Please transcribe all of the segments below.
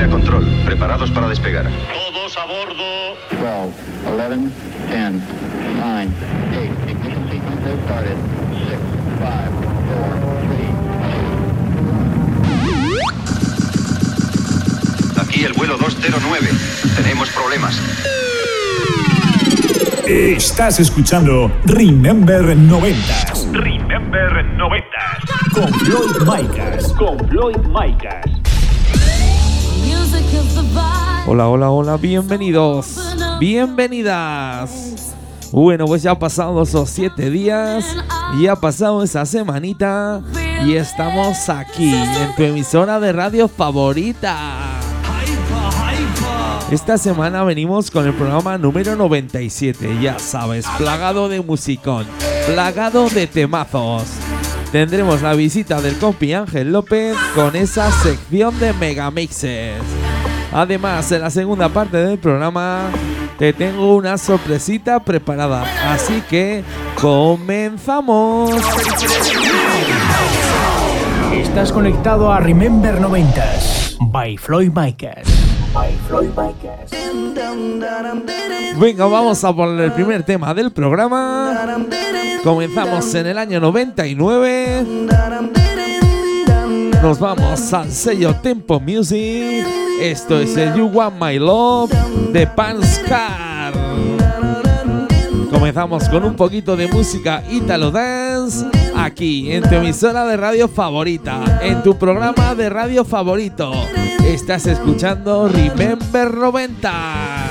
209 a control. Preparados para despegar. Todos a bordo. 12, 11, 10, 9, 8. Ignition sequence has started. 6, 5, 4, 3, 2. Aquí el vuelo 209. Tenemos problemas. Estás escuchando Remember 90 Remember 90. con Floyd Micas. Con Floyd Micas. Hola, hola, hola, bienvenidos, bienvenidas. Bueno, pues ya ha pasado esos siete días y ha pasado esa semanita y estamos aquí en tu emisora de radio favorita. Esta semana venimos con el programa número 97, ya sabes, plagado de musicón, plagado de temazos. Tendremos la visita del compi Ángel López con esa sección de megamixes. Además, en la segunda parte del programa te tengo una sorpresita preparada, así que comenzamos. Estás conectado a Remember 90s by Floyd Micas. By Floyd Micas. Venga, vamos a poner el primer tema del programa. Comenzamos en el año 99. Nos vamos al sello Tempo Music. Esto es el You Want My Love de Panscar. Comenzamos con un poquito de música Italo Dance aquí en tu emisora de radio favorita, en tu programa de radio favorito. Estás escuchando Remember 90.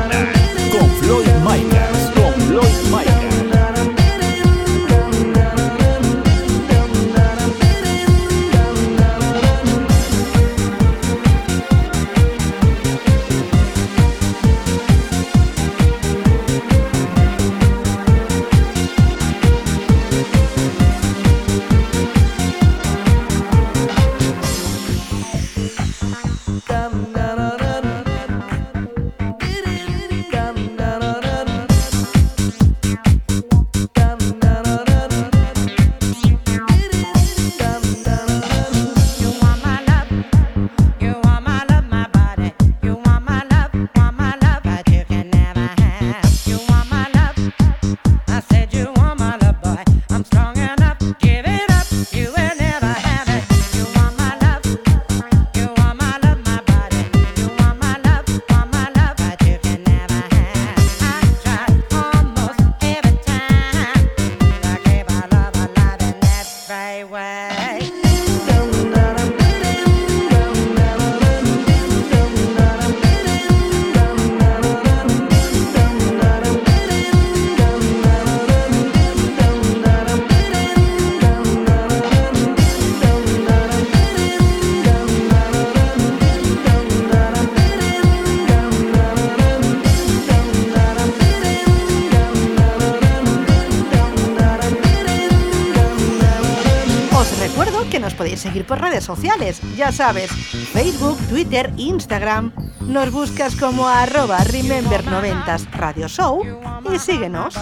Podéis seguir por redes sociales, ya sabes, Facebook, Twitter, Instagram. Nos buscas como arroba Remember90s Radio Show y síguenos.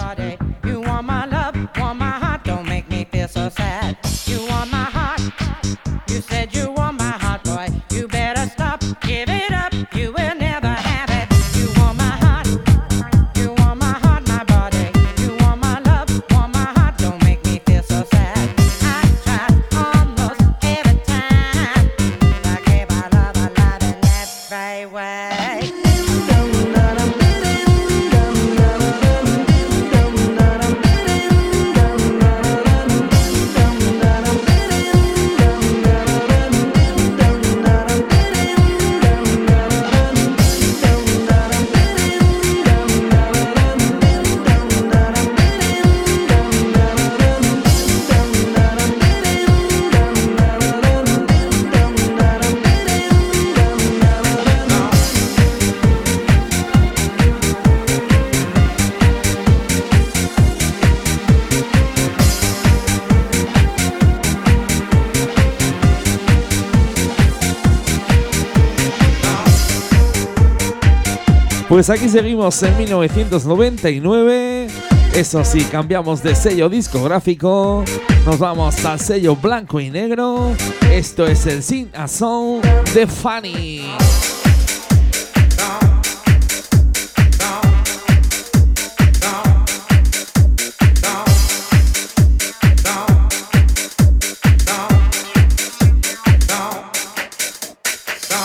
Aquí seguimos en 1999. Eso sí, cambiamos de sello discográfico. Nos vamos al sello blanco y negro. Esto es el Sin a Song de Fanny.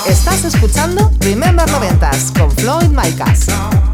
Estás escuchando 90s con Floyd Micas.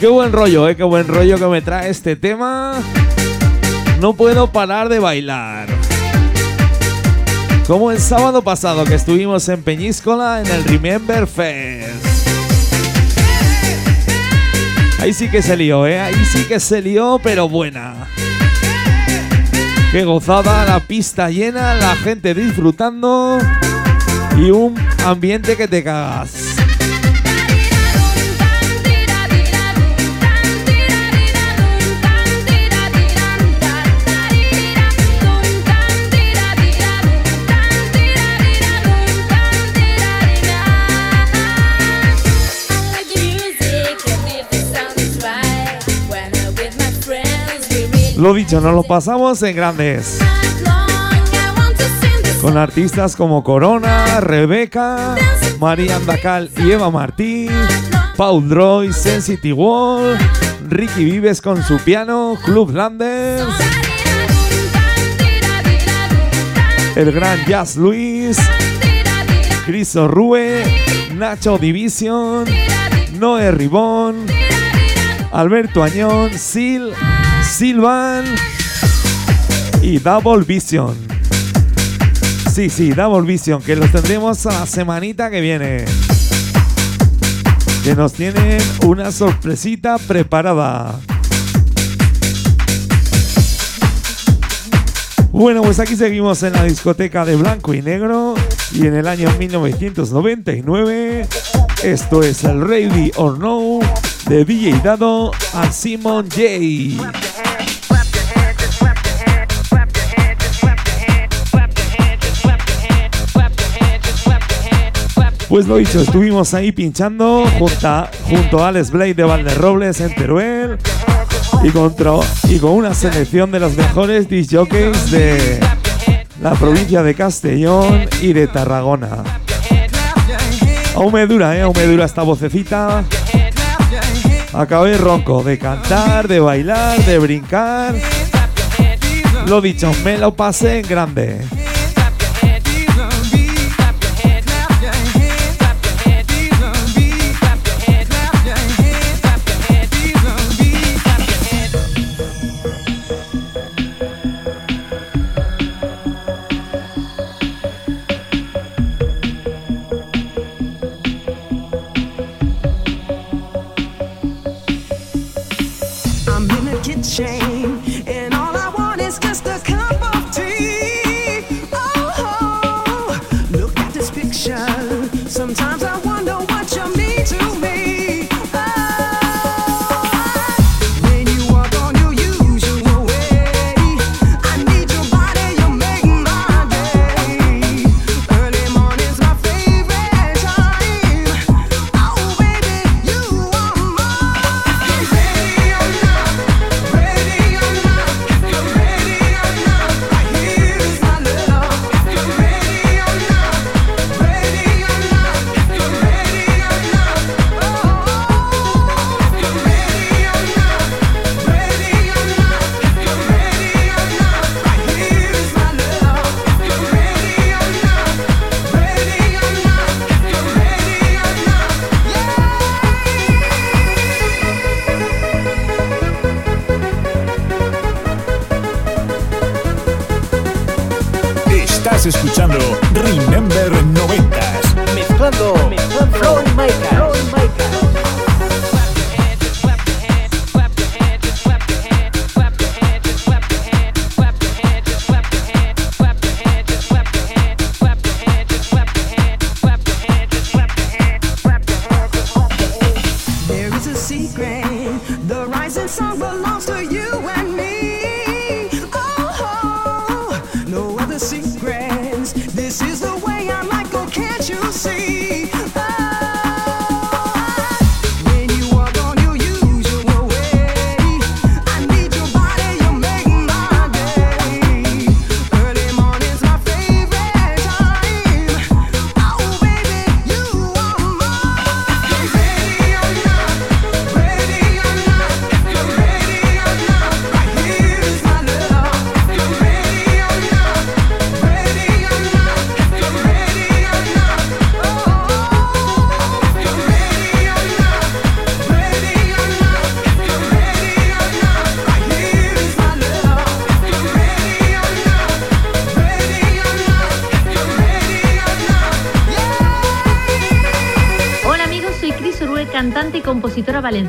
Qué buen rollo, eh, qué buen rollo que me trae este tema. No puedo parar de bailar. Como el sábado pasado que estuvimos en Peñíscola en el Remember Fest. Ahí sí que se lió, eh. Ahí sí que se lió, pero buena. Qué gozada, la pista llena, la gente disfrutando y un ambiente que te cagas. Lo dicho, nos lo pasamos en grandes. Con artistas como Corona, Rebeca, María Andacal y Eva Martín, Paul Droy, Sensity Wall, Ricky Vives con su piano, Club Landers, el gran Jazz Luis, Chris Rue, Nacho Division, Noé Ribón, Alberto Añón, Sil, Silvan y Double Vision. Sí, sí, Double Vision, que los tendremos a la semanita que viene. Que nos tienen una sorpresita preparada. Bueno, pues aquí seguimos en la discoteca de blanco y negro y en el año 1999 esto es el Ready or No de DJ Dado a Simon J. Pues lo dicho, estuvimos ahí pinchando junta, junto a Alex Blade de Valderrobles en Teruel y, contra, y con una selección de los mejores disjockeys de la provincia de Castellón y de Tarragona. Aún me dura, ¿eh? Aún me dura esta vocecita. Acabé ronco de cantar, de bailar, de brincar. Lo dicho, me lo pasé en grande.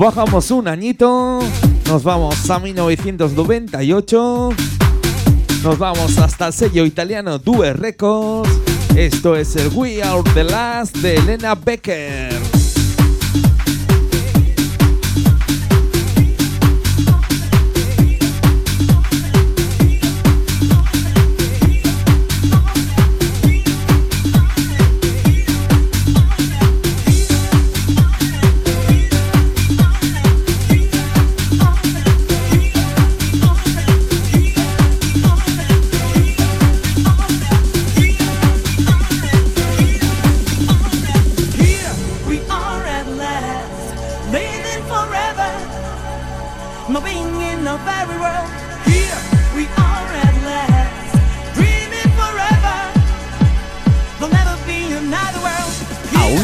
bajamos un añito, nos vamos a 1998, nos vamos hasta el sello italiano Due Records. Esto es el We Are the Last de Elena Becker.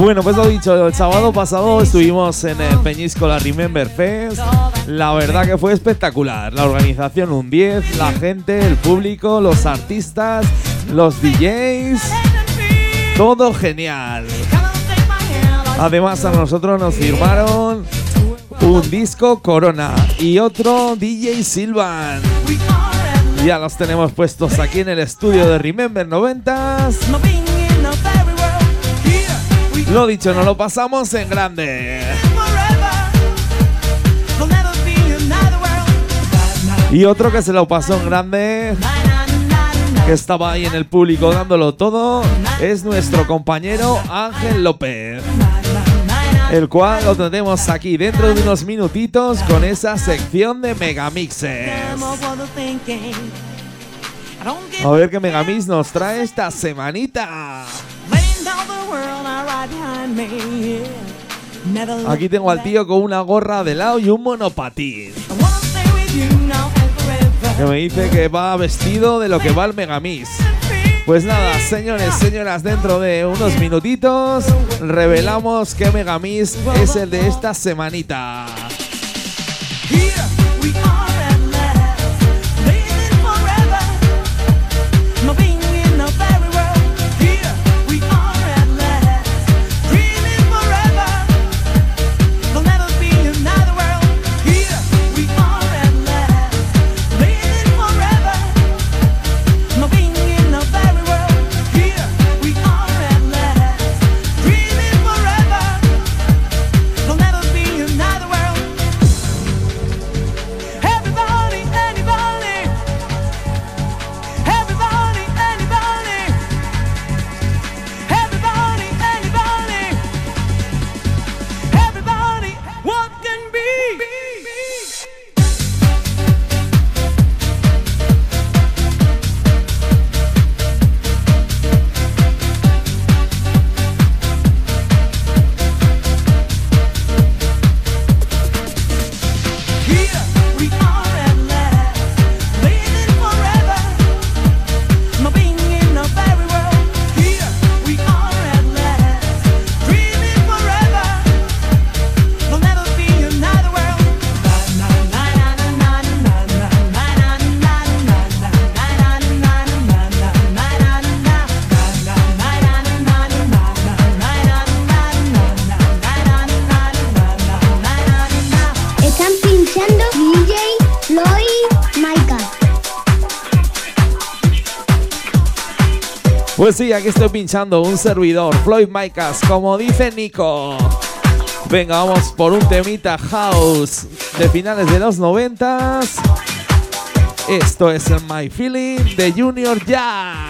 Bueno, pues lo dicho, el sábado pasado estuvimos en el Peñisco la Remember Fest. La verdad que fue espectacular. La organización un 10, la gente, el público, los artistas, los DJs. Todo genial. Además a nosotros nos firmaron un disco Corona y otro DJ Silvan. Ya los tenemos puestos aquí en el estudio de Remember 90s. Lo dicho, nos lo pasamos en grande. Y otro que se lo pasó en grande, que estaba ahí en el público dándolo todo, es nuestro compañero Ángel López. El cual lo tendremos aquí dentro de unos minutitos con esa sección de megamixes. A ver qué megamix nos trae esta semanita. Aquí tengo al tío con una gorra de lado y un monopatín. Que me dice que va vestido de lo que va el Megamix. Pues nada, señores, señoras, dentro de unos minutitos revelamos que Megamix es el de esta semanita. Sí, aquí estoy pinchando un servidor, Floyd Micas, como dice Nico. Venga, vamos por un temita house de finales de los noventas. Esto es el My Feeling de Junior Jack.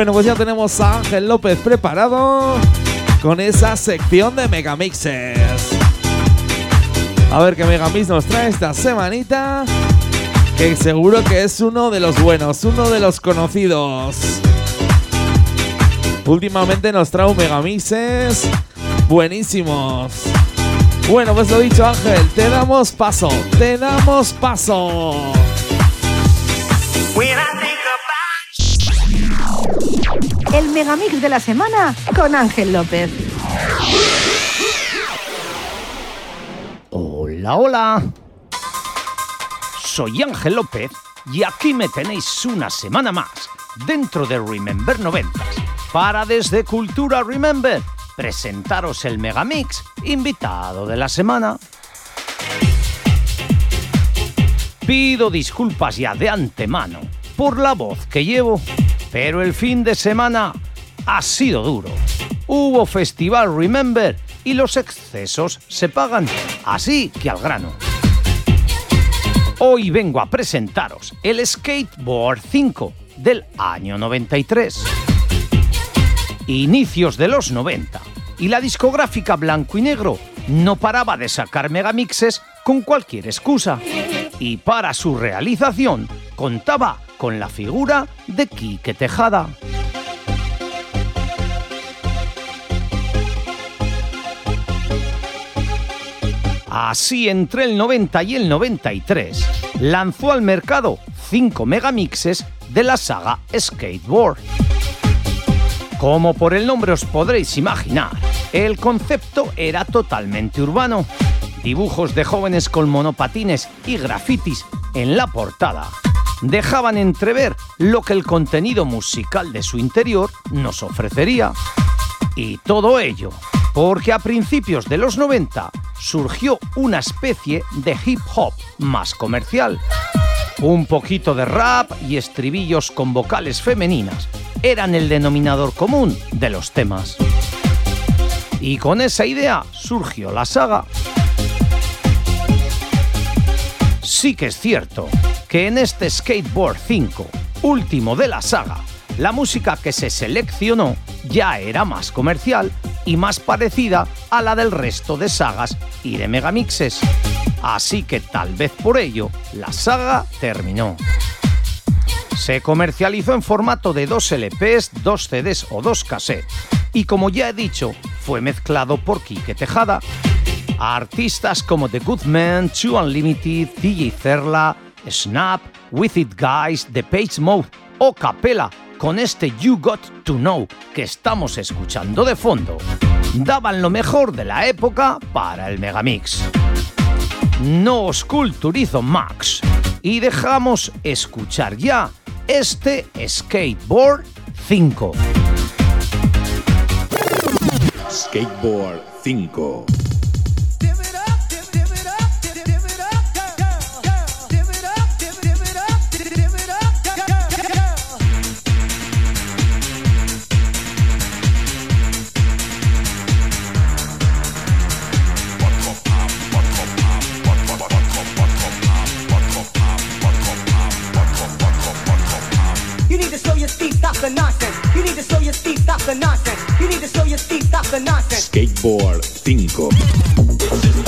Bueno, pues ya tenemos a Ángel López preparado con esa sección de megamixes. A ver qué megamix nos trae esta semanita. Que seguro que es uno de los buenos, uno de los conocidos. Últimamente nos trae un megamixes buenísimos. Bueno, pues lo dicho Ángel, te damos paso, te damos paso. El megamix de la semana con Ángel López. Hola, hola. Soy Ángel López y aquí me tenéis una semana más dentro de Remember 90 para desde Cultura Remember presentaros el Megamix invitado de la semana. Pido disculpas ya de antemano por la voz que llevo, pero el fin de semana ha sido duro. Hubo Festival Remember y los excesos se pagan, así que al grano. Hoy vengo a presentaros el Skateboard 5 del año 93. Inicios de los 90 y la discográfica blanco y negro no paraba de sacar megamixes con cualquier excusa. Y para su realización contaba con la figura de Quique Tejada. Así entre el 90 y el 93 lanzó al mercado 5 megamixes de la saga Skateboard. Como por el nombre os podréis imaginar, el concepto era totalmente urbano. Dibujos de jóvenes con monopatines y grafitis en la portada dejaban entrever lo que el contenido musical de su interior nos ofrecería. Y todo ello porque a principios de los 90 surgió una especie de hip hop más comercial. Un poquito de rap y estribillos con vocales femeninas eran el denominador común de los temas. Y con esa idea surgió la saga. Sí que es cierto que en este Skateboard 5, último de la saga, la música que se seleccionó ya era más comercial y más parecida a la del resto de sagas y de megamixes. Así que tal vez por ello la saga terminó. Se comercializó en formato de dos LPs, dos CDs o dos cassettes. Y como ya he dicho, fue mezclado por Quique Tejada. Artistas como The Good Man, Two Unlimited, DJ Cerla, Snap, With It Guys, The Page Mode o Capella con este You Got to Know que estamos escuchando de fondo, daban lo mejor de la época para el Megamix. No os culturizo Max y dejamos escuchar ya este Skateboard 5. Skateboard 5. Feet, stop the nonsense. You need to show your feet, stop the nonsense. Skateboard 5.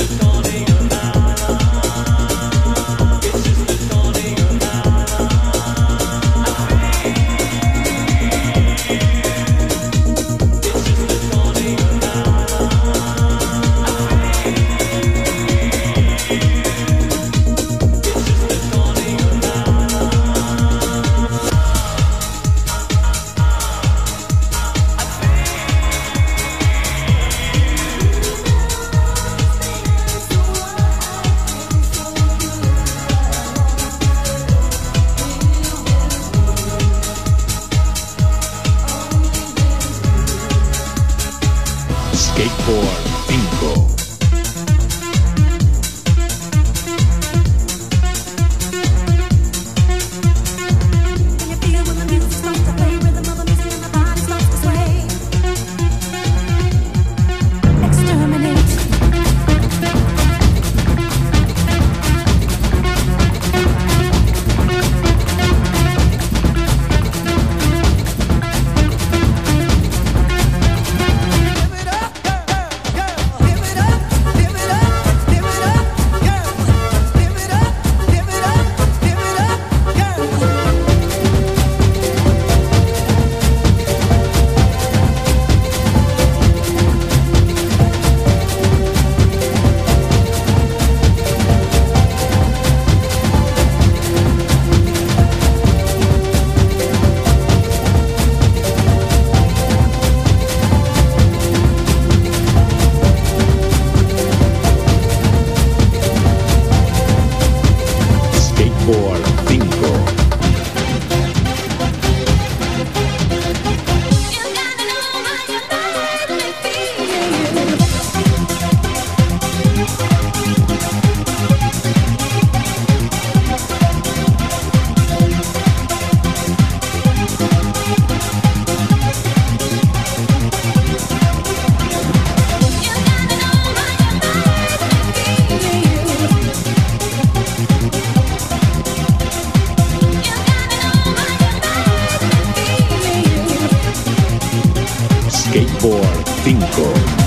5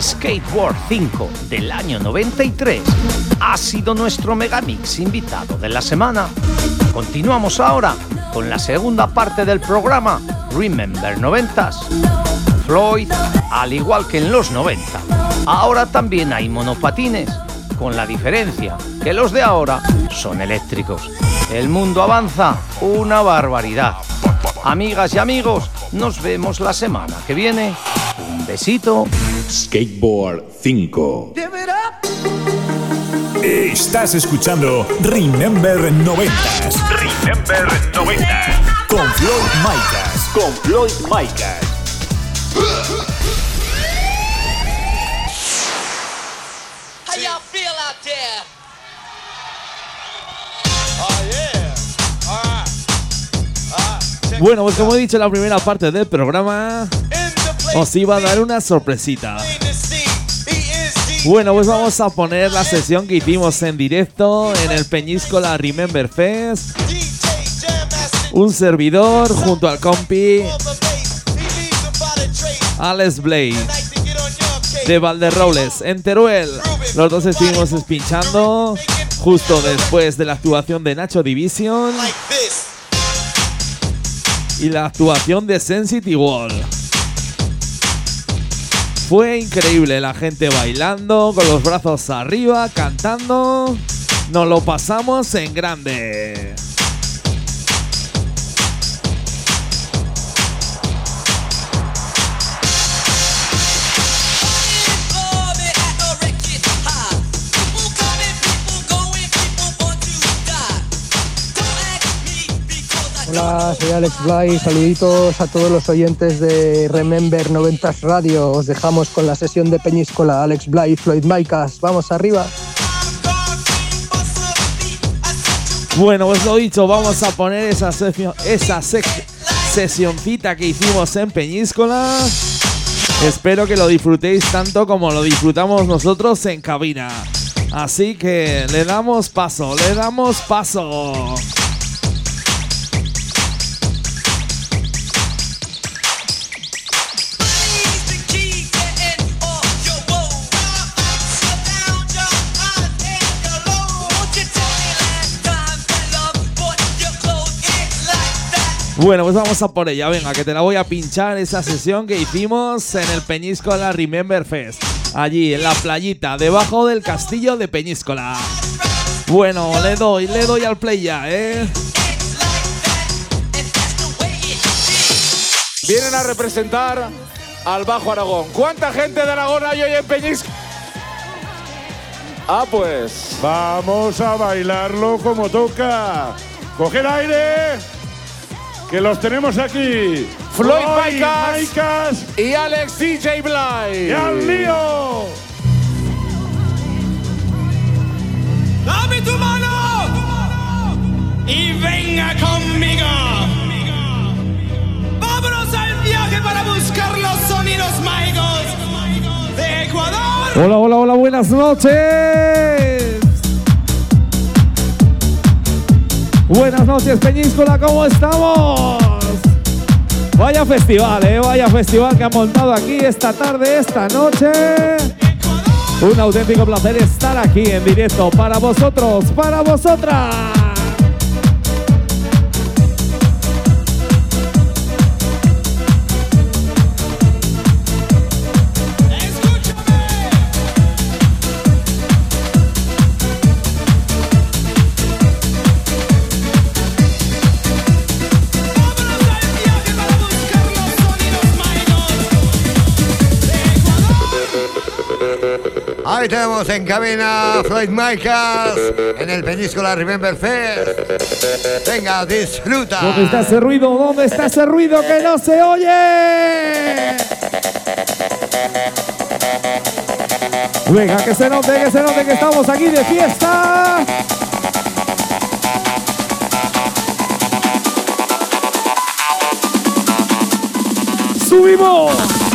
Skateboard 5 del año 93 ha sido nuestro megamix invitado de la semana. Continuamos ahora con la segunda parte del programa Remember 90s. Floyd, al igual que en los 90, ahora también hay monopatines, con la diferencia que los de ahora son eléctricos. El mundo avanza una barbaridad. Amigas y amigos, nos vemos la semana que viene. Un besito. Skateboard 5. Estás escuchando Remember 90s Remember 90. con Floyd Micas. Con Floyd Micas. How y'all feel out there? Bueno, pues como he dicho en la primera parte del programa, os iba a dar una sorpresita. Bueno, pues vamos a poner la sesión que hicimos en directo en el Peñíscola Remember Fest. Un servidor junto al compi Alex Blade de Valderrobles en Teruel. Los dos estuvimos pinchando justo después de la actuación de Nacho Division y la actuación de Sensity Wall. Fue increíble, la gente bailando, con los brazos arriba, cantando. Nos lo pasamos en grande. Hola, soy Alex Blay. Saluditos a todos los oyentes de Remember 90s Radio. Os dejamos con la sesión de Peñíscola. Alex Blay, Floyd Maicas. Vamos arriba. Bueno, pues lo dicho, vamos a poner esa, sesio- esa sesioncita que hicimos en Peñíscola. Espero que lo disfrutéis tanto como lo disfrutamos nosotros en cabina. Así que le damos paso, le damos paso. Bueno, pues vamos a por ella. Venga, que te la voy a pinchar esa sesión que hicimos en el Peñíscola Remember Fest. Allí, en la playita, debajo del castillo de Peñíscola. Bueno, le doy, le doy al play ya, ¿eh? Vienen a representar al Bajo Aragón. ¿Cuánta gente de Aragón hay hoy en Peñisco? Ah, pues. Vamos a bailarlo como toca. Coger aire. Que los tenemos aquí. Floyd Floyd Maicas Maicas y Alex DJ Bly. y al lío. Dame tu mano y venga conmigo. Vámonos al viaje para buscar los sonidos mágicos de Ecuador. Hola, hola, hola, buenas noches. Buenas noches, Peñíscola, ¿cómo estamos? Vaya festival, ¿eh? Vaya festival que han montado aquí esta tarde, esta noche. Un auténtico placer estar aquí en directo para vosotros, para vosotras. Ahí tenemos en cabina Floyd Michaels en el Península Remember Fest. Venga, disfruta. ¿Dónde está ese ruido? ¿Dónde está ese ruido que no se oye? Venga, que se note, que se note que estamos aquí de fiesta. ¡Subimos!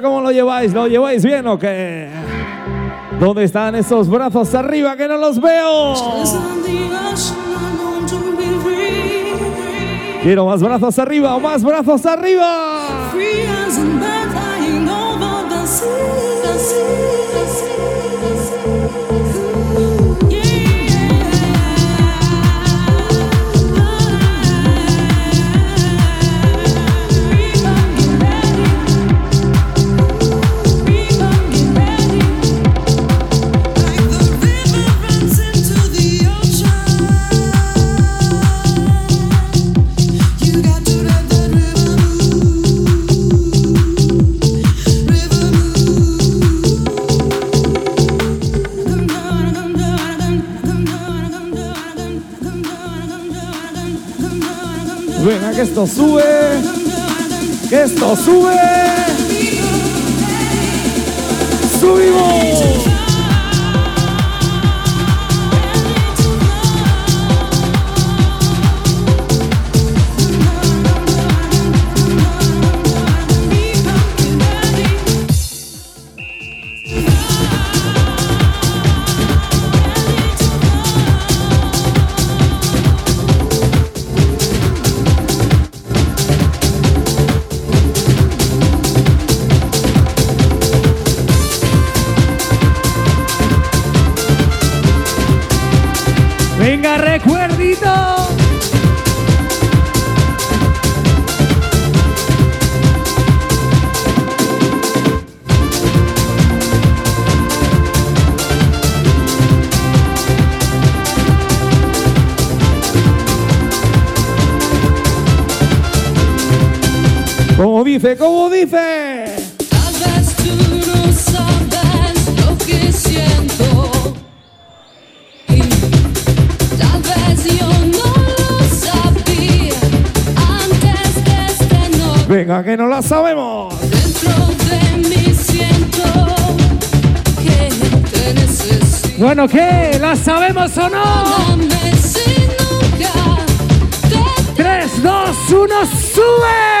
¿Cómo lo lleváis? ¿Lo lleváis bien o qué? ¿Dónde están esos brazos arriba que no los veo? Quiero más brazos arriba o más brazos arriba. Que esto sube. Que esto sube. Subimos. Venga, que no la sabemos. Dentro de mí siento que te necesito. Bueno, ¿qué? ¿La sabemos o no? Si nunca 3, 2, 1, sube.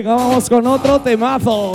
Venga, vamos con otro temazo.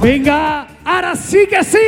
Venga, ahora sí que sí.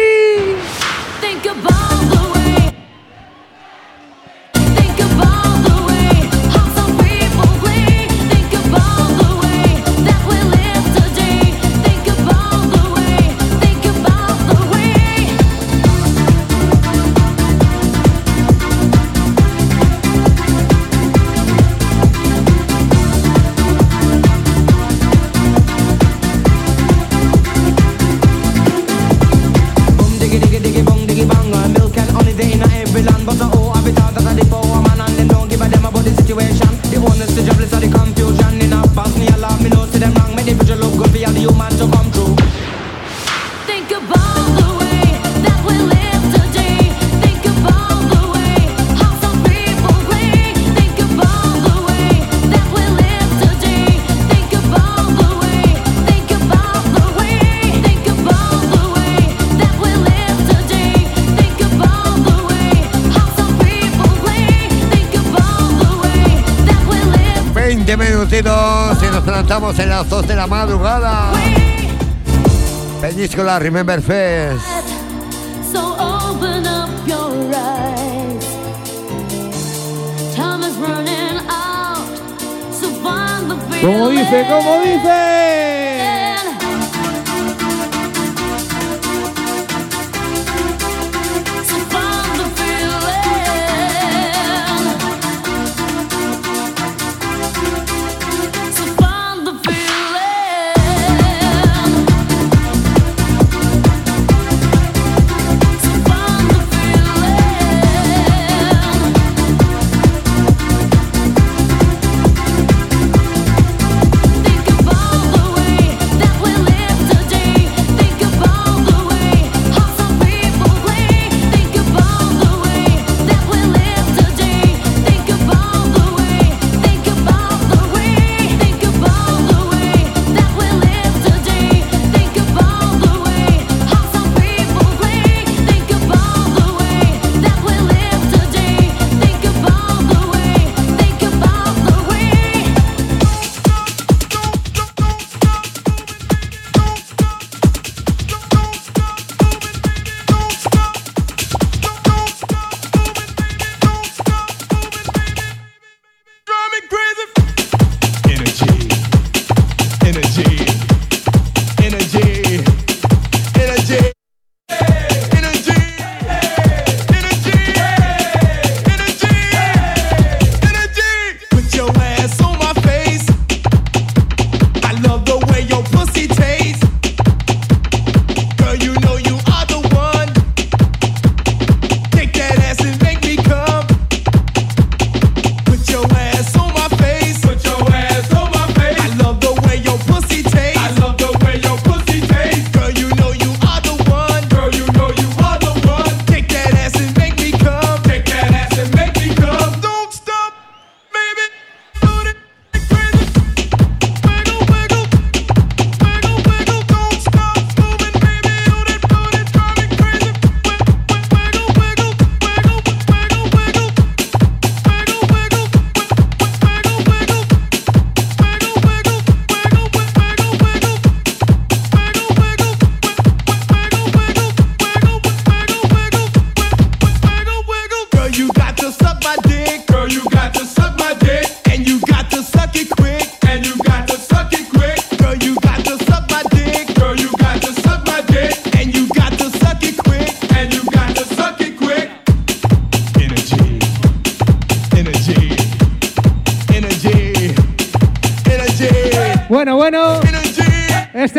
estamos en las 2 de la madrugada. Peñíscola Remember Fest. Como dice, como dice.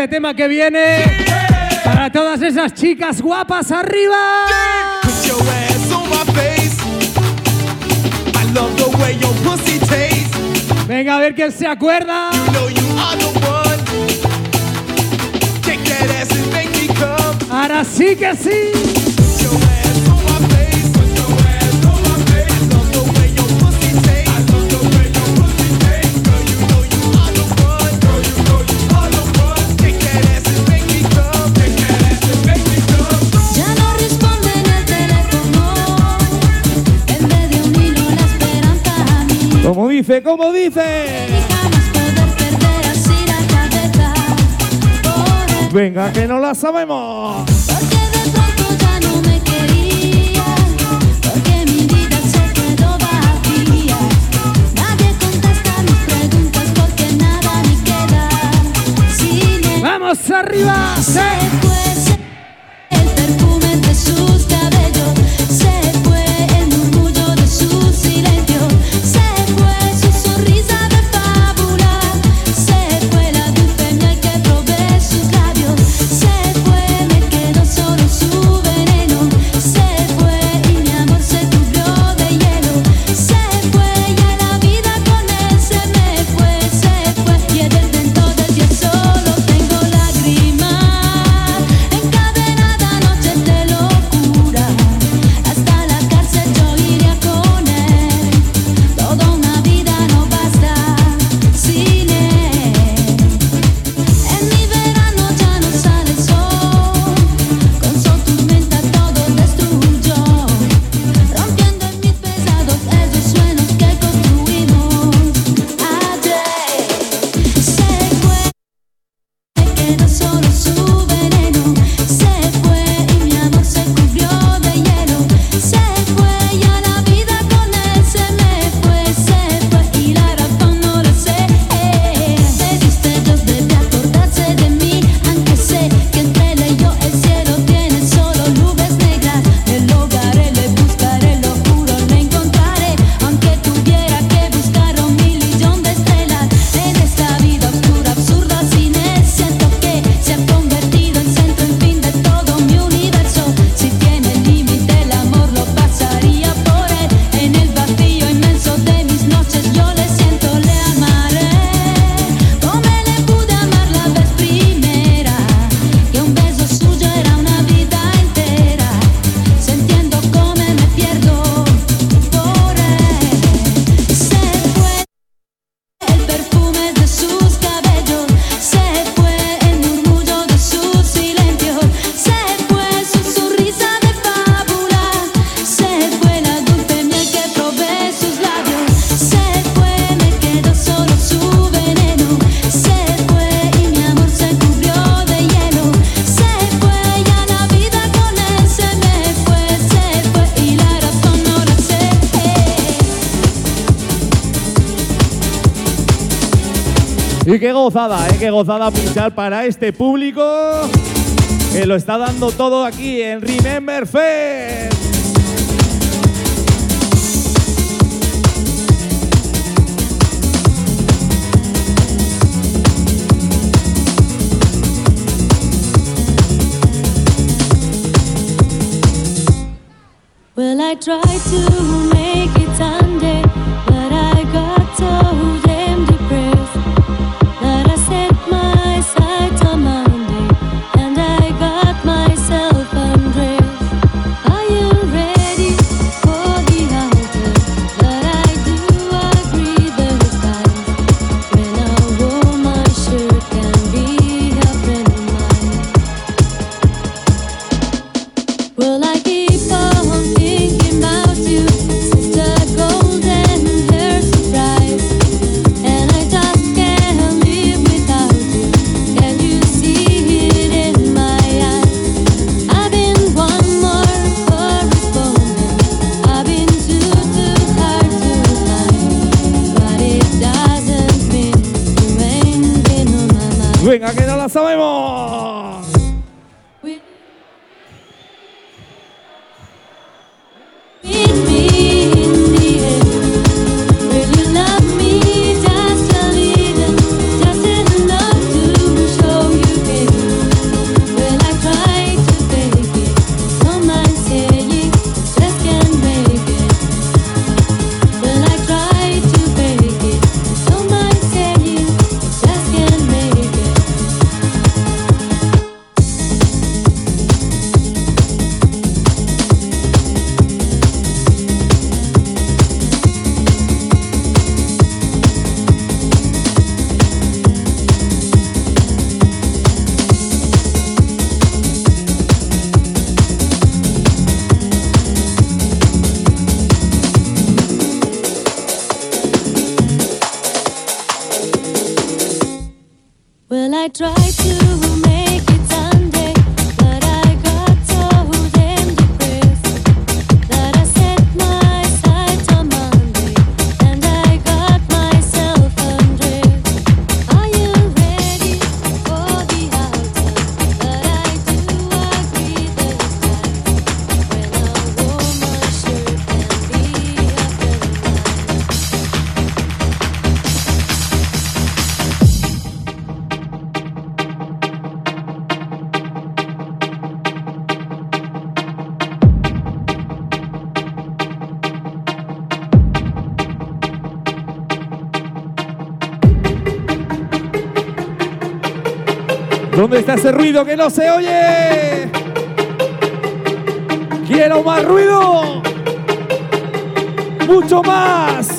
Este tema que viene para todas esas chicas guapas arriba. Venga a ver quién se acuerda. Ahora sí que sí. dice? ¿Cómo dice? Venga, que no la sabemos. ¡Vamos arriba! Y qué gozada, ¿eh? qué gozada pinchar para este público que lo está dando todo aquí en Remember Fest. ¿Dónde está ese ruido que no se oye? ¡Quiero más ruido! ¡Mucho más!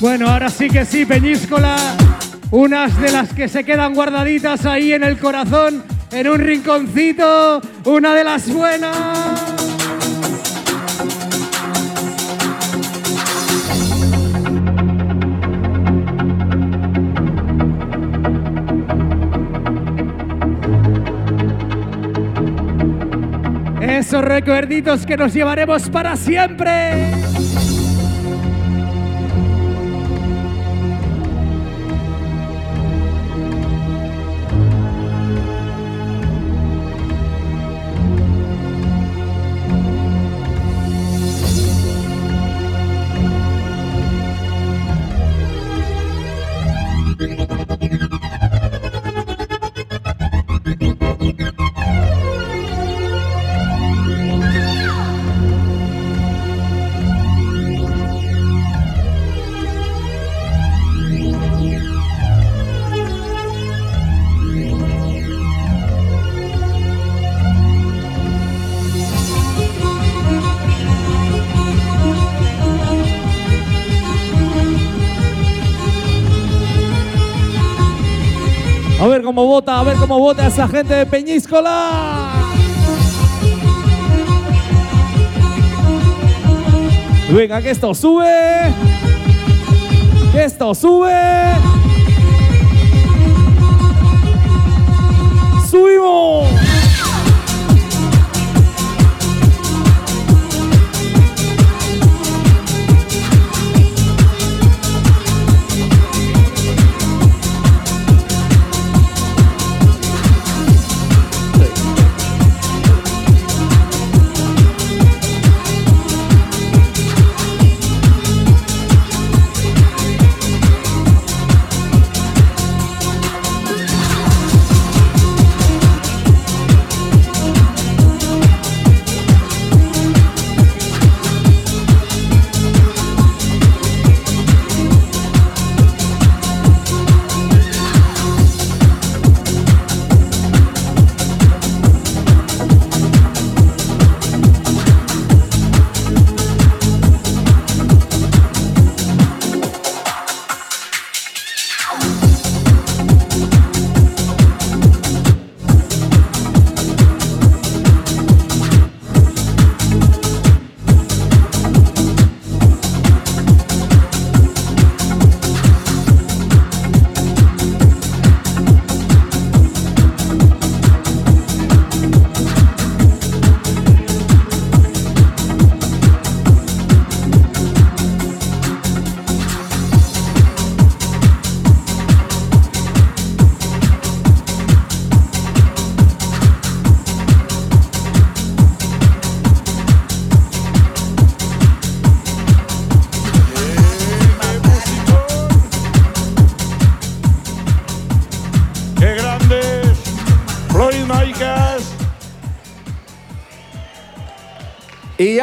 Bueno, ahora sí que sí, Peñíscola. Unas de las que se quedan guardaditas ahí en el corazón, en un rinconcito. Una de las buenas. Esos recuerditos que nos llevaremos para siempre. Cómo vota, a ver cómo vota esa gente de Peñíscola. Venga, que esto sube. Que esto sube. Subimos.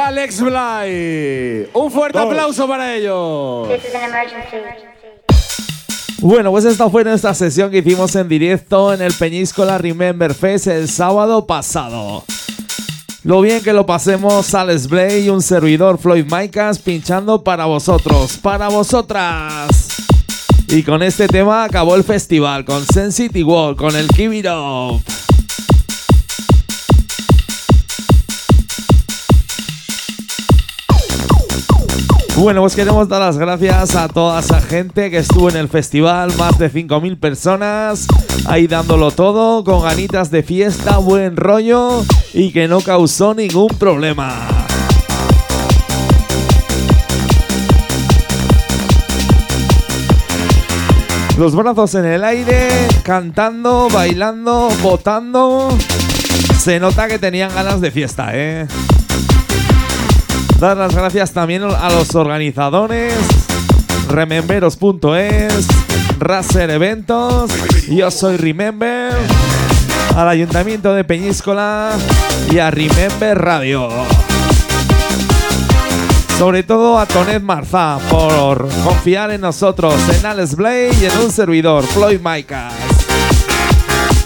Alex Bly. Un fuerte Dos. aplauso para ellos. Bueno, pues esta fue nuestra sesión que hicimos en directo en el Peñíscola Remember Fest el sábado pasado. Lo bien que lo pasemos Alex Blay y un servidor Floyd Micas pinchando para vosotros, para vosotras. Y con este tema acabó el festival con Sensity World, con el Keep It Up. Bueno, pues queremos dar las gracias a toda esa gente que estuvo en el festival, más de 5.000 personas, ahí dándolo todo, con ganitas de fiesta, buen rollo y que no causó ningún problema. Los brazos en el aire, cantando, bailando, votando. Se nota que tenían ganas de fiesta, ¿eh? Dar las gracias también a los organizadores, rememberos.es, Raser Eventos, Yo Soy Remember, al Ayuntamiento de Peñíscola y a Remember Radio. Sobre todo a Tonet Marzá por confiar en nosotros, en Alex Blay y en un servidor, Floyd Micas.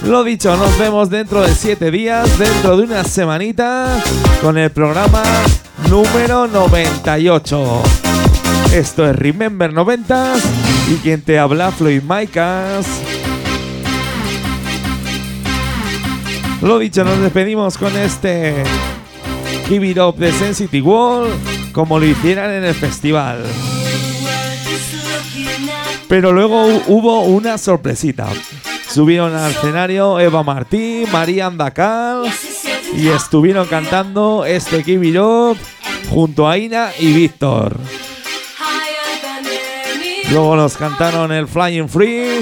Lo dicho, nos vemos dentro de 7 días, dentro de una semanita, con el programa número 98. Esto es Remember 90 y quien te habla, Floyd Micas. Lo dicho, nos despedimos con este Give It Up de Sensitive Wall, como lo hicieran en el festival. Pero luego hu- hubo una sorpresita. Subieron al escenario Eva Martí, María Andacal y estuvieron cantando este Up junto a Ina y Víctor. Luego nos cantaron el Flying Free,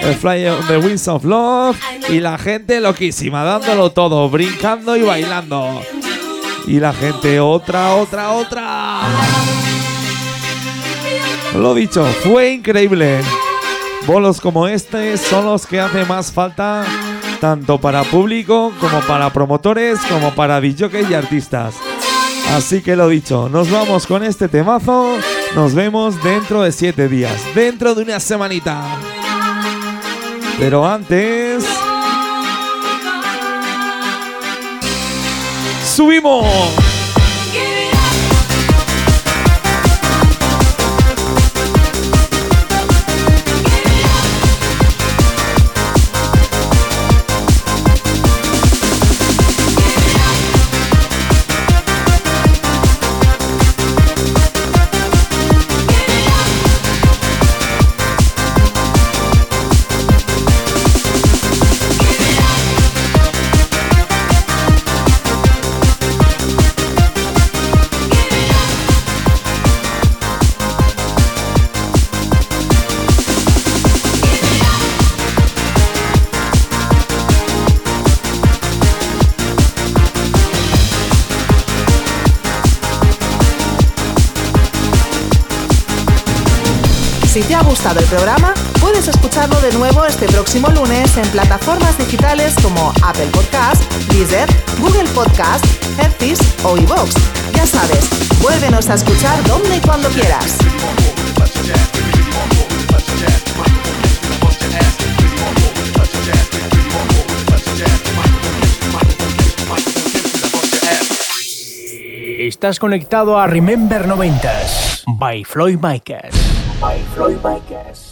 el Flying the Winds of Love y la gente loquísima, dándolo todo, brincando y bailando. Y la gente otra, otra, otra. Lo dicho, fue increíble. Bolos como este son los que hace más falta tanto para público como para promotores como para DJs y artistas. Así que lo dicho, nos vamos con este temazo. Nos vemos dentro de siete días, dentro de una semanita. Pero antes... ¡Subimos! Gustado el programa, puedes escucharlo de nuevo este próximo lunes en plataformas digitales como Apple Podcast, Deezer, Google Podcast, Hearthis o iVoox. Ya sabes, vuélvenos a escuchar donde y cuando quieras. Estás conectado a Remember 90s by Floyd Micas. By Floyd Micas.